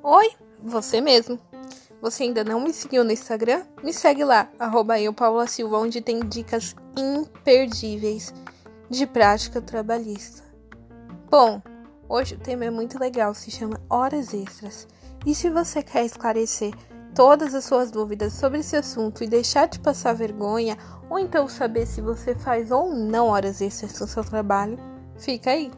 Oi, você mesmo. Você ainda não me seguiu no Instagram? Me segue lá, arroba eu, Paula Silva, onde tem dicas imperdíveis de prática trabalhista. Bom, hoje o tema é muito legal, se chama Horas Extras. E se você quer esclarecer todas as suas dúvidas sobre esse assunto e deixar de passar vergonha, ou então saber se você faz ou não horas extras no seu trabalho, fica aí.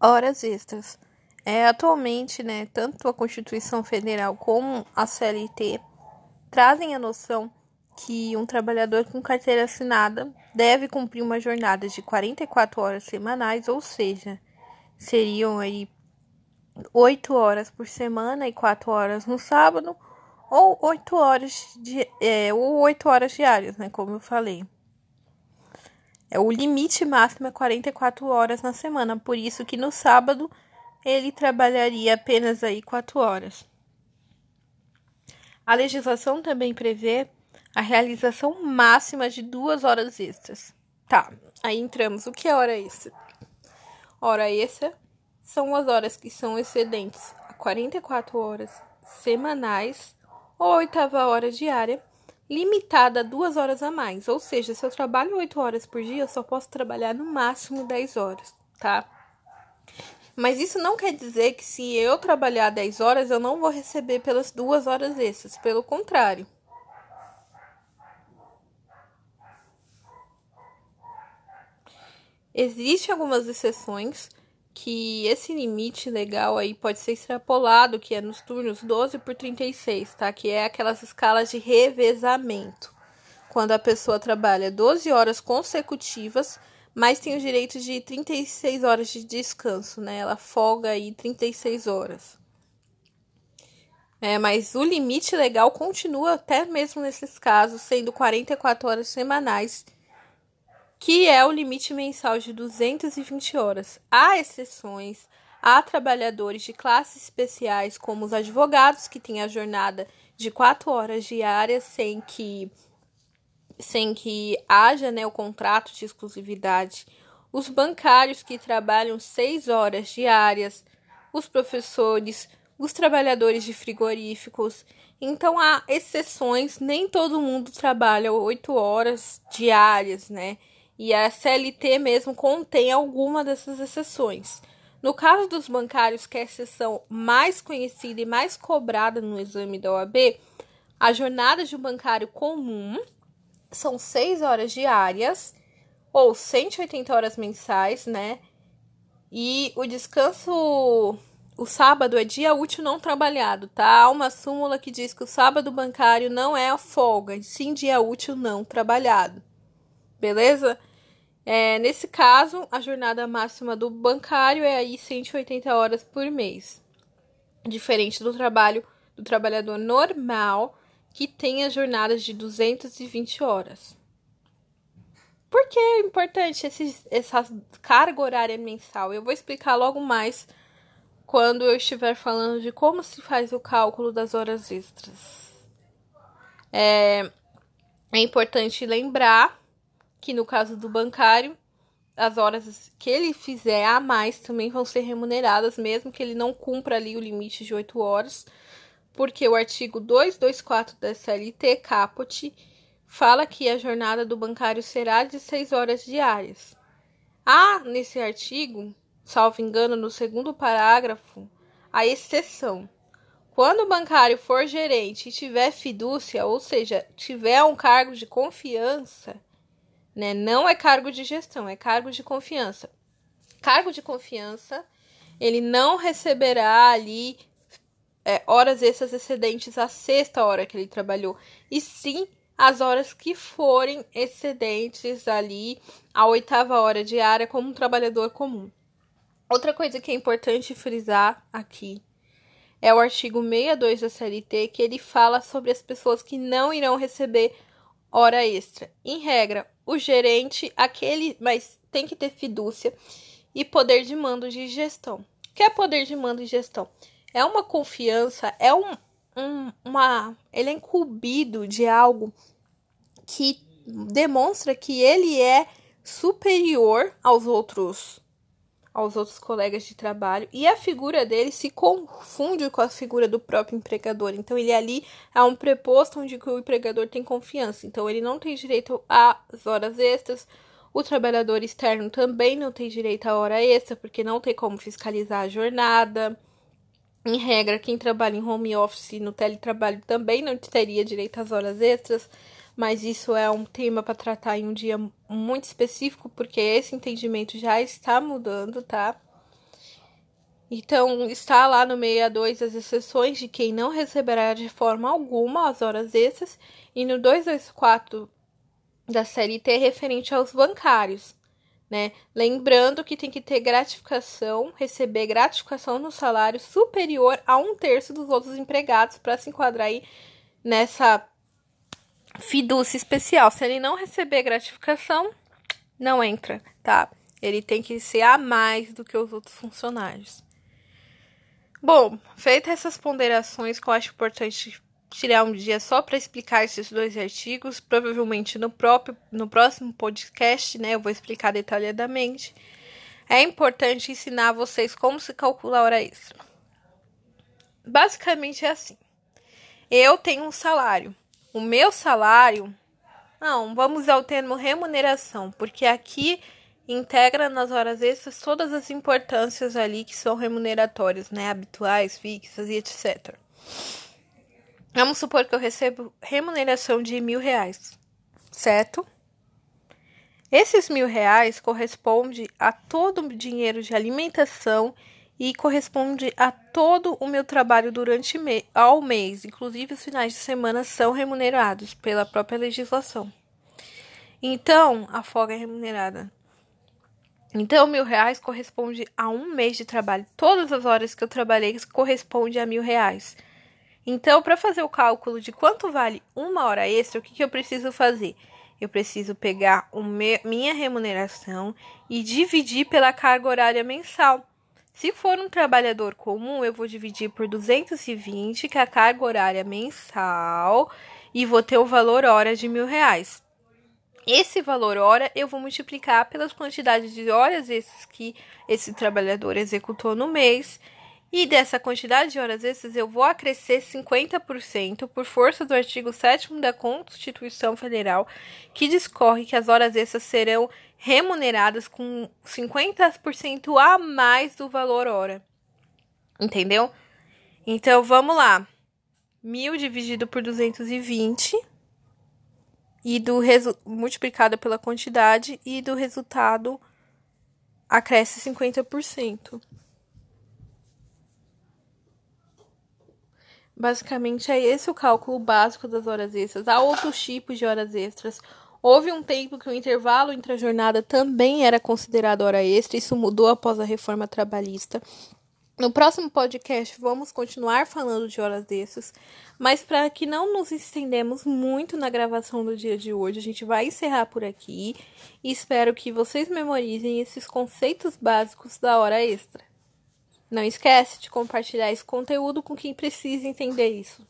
Horas extras. É, atualmente, né, tanto a Constituição Federal como a CLT trazem a noção que um trabalhador com carteira assinada deve cumprir uma jornada de 44 horas semanais, ou seja, seriam aí 8 horas por semana e 4 horas no sábado, ou 8 horas, de, é, ou 8 horas diárias, né? Como eu falei. É, o limite máximo é 44 horas na semana, por isso que no sábado ele trabalharia apenas aí 4 horas. A legislação também prevê a realização máxima de duas horas extras. Tá, aí entramos. O que é hora extra? Hora extra são as horas que são excedentes a 44 horas semanais ou a oitava hora diária, limitada a duas horas a mais. Ou seja, se eu trabalho 8 horas por dia, eu só posso trabalhar no máximo 10 horas, tá? Mas isso não quer dizer que se eu trabalhar 10 horas, eu não vou receber pelas duas horas extras. Pelo contrário. Existem algumas exceções que esse limite legal aí pode ser extrapolado, que é nos turnos 12 por 36, tá? Que é aquelas escalas de revezamento. Quando a pessoa trabalha 12 horas consecutivas, mas tem o direito de 36 horas de descanso, né? Ela folga aí 36 horas. É, mas o limite legal continua até mesmo nesses casos, sendo 44 horas semanais que é o limite mensal de 220 horas. Há exceções, há trabalhadores de classes especiais, como os advogados, que têm a jornada de 4 horas diárias sem que sem que haja né, o contrato de exclusividade, os bancários que trabalham 6 horas diárias, os professores, os trabalhadores de frigoríficos. Então há exceções, nem todo mundo trabalha 8 horas diárias, né? E a CLT mesmo contém alguma dessas exceções. No caso dos bancários, que é a exceção mais conhecida e mais cobrada no exame da OAB, a jornada de um bancário comum são 6 horas diárias ou 180 horas mensais, né? E o descanso, o sábado é dia útil não trabalhado, tá? Há uma súmula que diz que o sábado bancário não é a folga, sim dia útil não trabalhado. Beleza? É, nesse caso, a jornada máxima do bancário é aí 180 horas por mês. Diferente do trabalho do trabalhador normal, que tem as jornadas de 220 horas. Por que é importante esses, essa carga horária mensal? Eu vou explicar logo mais quando eu estiver falando de como se faz o cálculo das horas extras. É, é importante lembrar que no caso do bancário, as horas que ele fizer a mais também vão ser remuneradas, mesmo que ele não cumpra ali o limite de 8 horas, porque o artigo 224 da CLT Caput fala que a jornada do bancário será de 6 horas diárias. Há nesse artigo, salvo engano, no segundo parágrafo, a exceção. Quando o bancário for gerente e tiver fidúcia, ou seja, tiver um cargo de confiança, né? Não é cargo de gestão, é cargo de confiança. Cargo de confiança, ele não receberá ali é, horas extras excedentes à sexta hora que ele trabalhou, e sim as horas que forem excedentes ali à oitava hora diária como um trabalhador comum. Outra coisa que é importante frisar aqui é o artigo 62 da CLT, que ele fala sobre as pessoas que não irão receber hora extra. Em regra, o gerente, aquele, mas tem que ter fidúcia e poder de mando de gestão. O que é poder de mando de gestão? É uma confiança, é um, um uma, ele é incumbido de algo que demonstra que ele é superior aos outros aos outros colegas de trabalho e a figura dele se confunde com a figura do próprio empregador. Então ele ali é um preposto onde o empregador tem confiança. Então ele não tem direito às horas extras. O trabalhador externo também não tem direito à hora extra, porque não tem como fiscalizar a jornada. Em regra, quem trabalha em home office no teletrabalho também não teria direito às horas extras mas isso é um tema para tratar em um dia muito específico, porque esse entendimento já está mudando, tá? Então, está lá no 62 as exceções de quem não receberá de forma alguma as horas extras, e no 224 da série T referente aos bancários, né? Lembrando que tem que ter gratificação, receber gratificação no salário superior a um terço dos outros empregados para se enquadrar aí nessa fidúcia especial. Se ele não receber gratificação, não entra, tá? Ele tem que ser a mais do que os outros funcionários. Bom, feitas essas ponderações que eu acho importante tirar um dia só para explicar esses dois artigos, provavelmente no próprio no próximo podcast, né, eu vou explicar detalhadamente. É importante ensinar vocês como se calcula a hora extra. Basicamente é assim. Eu tenho um salário o meu salário. Não, vamos usar o termo remuneração, porque aqui integra nas horas extras todas as importâncias ali que são remuneratórias, né? Habituais, fixas e etc. Vamos supor que eu recebo remuneração de mil reais, certo? Esses mil reais corresponde a todo o dinheiro de alimentação e corresponde a todo o meu trabalho durante me ao mês, inclusive os finais de semana são remunerados pela própria legislação. Então, a folga é remunerada. Então, mil reais corresponde a um mês de trabalho. Todas as horas que eu trabalhei corresponde a mil reais. Então, para fazer o cálculo de quanto vale uma hora extra, o que, que eu preciso fazer? Eu preciso pegar o minha remuneração e dividir pela carga horária mensal. Se for um trabalhador comum, eu vou dividir por 220, que é a carga horária mensal, e vou ter o valor hora de mil reais. Esse valor hora eu vou multiplicar pelas quantidades de horas esses que esse trabalhador executou no mês. E dessa quantidade de horas extras eu vou acrescer 50% por força do artigo 7 da Constituição Federal, que discorre que as horas extras serão remuneradas com 50% a mais do valor hora. Entendeu? Então vamos lá. 1000 dividido por 220 e do multiplicado pela quantidade e do resultado acresce 50%. Basicamente é esse o cálculo básico das horas extras. Há outros tipos de horas extras. Houve um tempo que o intervalo entre a jornada também era considerado hora extra, isso mudou após a reforma trabalhista. No próximo podcast vamos continuar falando de horas extras, mas para que não nos estendemos muito na gravação do dia de hoje, a gente vai encerrar por aqui e espero que vocês memorizem esses conceitos básicos da hora extra. Não esquece de compartilhar esse conteúdo com quem precisa entender isso.